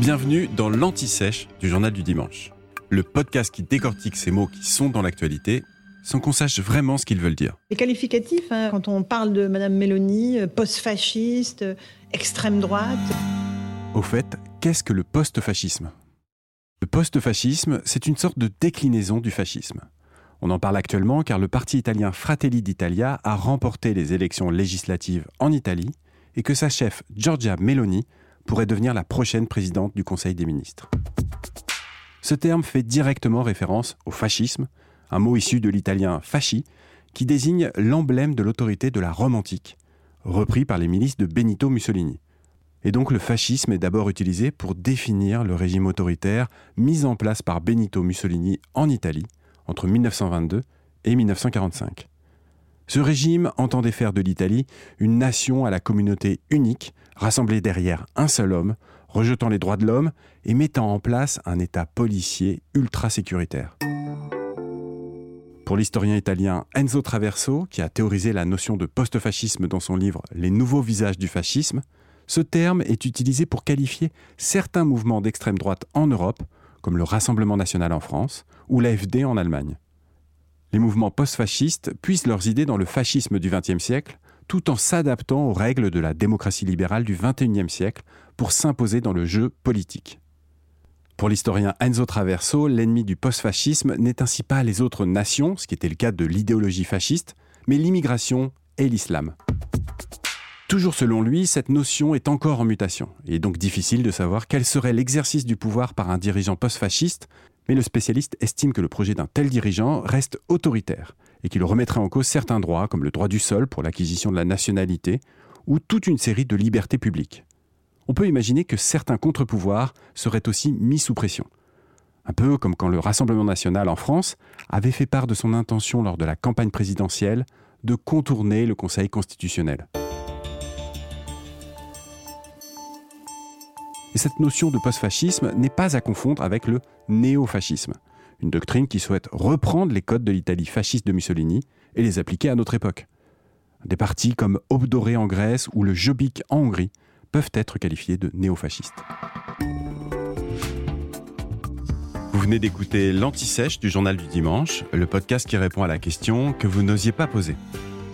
Bienvenue dans l'Anti-Sèche du Journal du Dimanche, le podcast qui décortique ces mots qui sont dans l'actualité sans qu'on sache vraiment ce qu'ils veulent dire. Les qualificatifs, hein, quand on parle de Madame Mélanie, euh, post-fasciste, euh, extrême droite. Au fait, qu'est-ce que le post-fascisme? Le post-fascisme, c'est une sorte de déclinaison du fascisme. On en parle actuellement car le parti italien Fratelli d'Italia a remporté les élections législatives en Italie et que sa chef Giorgia Meloni pourrait devenir la prochaine présidente du Conseil des ministres. Ce terme fait directement référence au fascisme, un mot issu de l'italien fasci, qui désigne l'emblème de l'autorité de la Rome antique, repris par les milices de Benito Mussolini. Et donc le fascisme est d'abord utilisé pour définir le régime autoritaire mis en place par Benito Mussolini en Italie entre 1922 et 1945. Ce régime entendait faire de l'Italie une nation à la communauté unique, rassemblée derrière un seul homme, rejetant les droits de l'homme et mettant en place un État policier ultra sécuritaire. Pour l'historien italien Enzo Traverso, qui a théorisé la notion de post-fascisme dans son livre Les nouveaux visages du fascisme, ce terme est utilisé pour qualifier certains mouvements d'extrême droite en Europe, comme le Rassemblement national en France ou l'AFD en Allemagne les mouvements post-fascistes puissent leurs idées dans le fascisme du XXe siècle, tout en s'adaptant aux règles de la démocratie libérale du XXIe siècle pour s'imposer dans le jeu politique. Pour l'historien Enzo Traverso, l'ennemi du post-fascisme n'est ainsi pas les autres nations, ce qui était le cas de l'idéologie fasciste, mais l'immigration et l'islam. Toujours selon lui, cette notion est encore en mutation. Il est donc difficile de savoir quel serait l'exercice du pouvoir par un dirigeant post-fasciste, mais le spécialiste estime que le projet d'un tel dirigeant reste autoritaire et qu'il remettrait en cause certains droits, comme le droit du sol pour l'acquisition de la nationalité, ou toute une série de libertés publiques. On peut imaginer que certains contre-pouvoirs seraient aussi mis sous pression. Un peu comme quand le Rassemblement national en France avait fait part de son intention lors de la campagne présidentielle de contourner le Conseil constitutionnel. Et cette notion de post-fascisme n'est pas à confondre avec le néo-fascisme, une doctrine qui souhaite reprendre les codes de l'Italie fasciste de Mussolini et les appliquer à notre époque. Des partis comme Obdoré en Grèce ou le Jobbik en Hongrie peuvent être qualifiés de néo-fascistes. Vous venez d'écouter l'Anti-Sèche du Journal du Dimanche, le podcast qui répond à la question que vous n'osiez pas poser.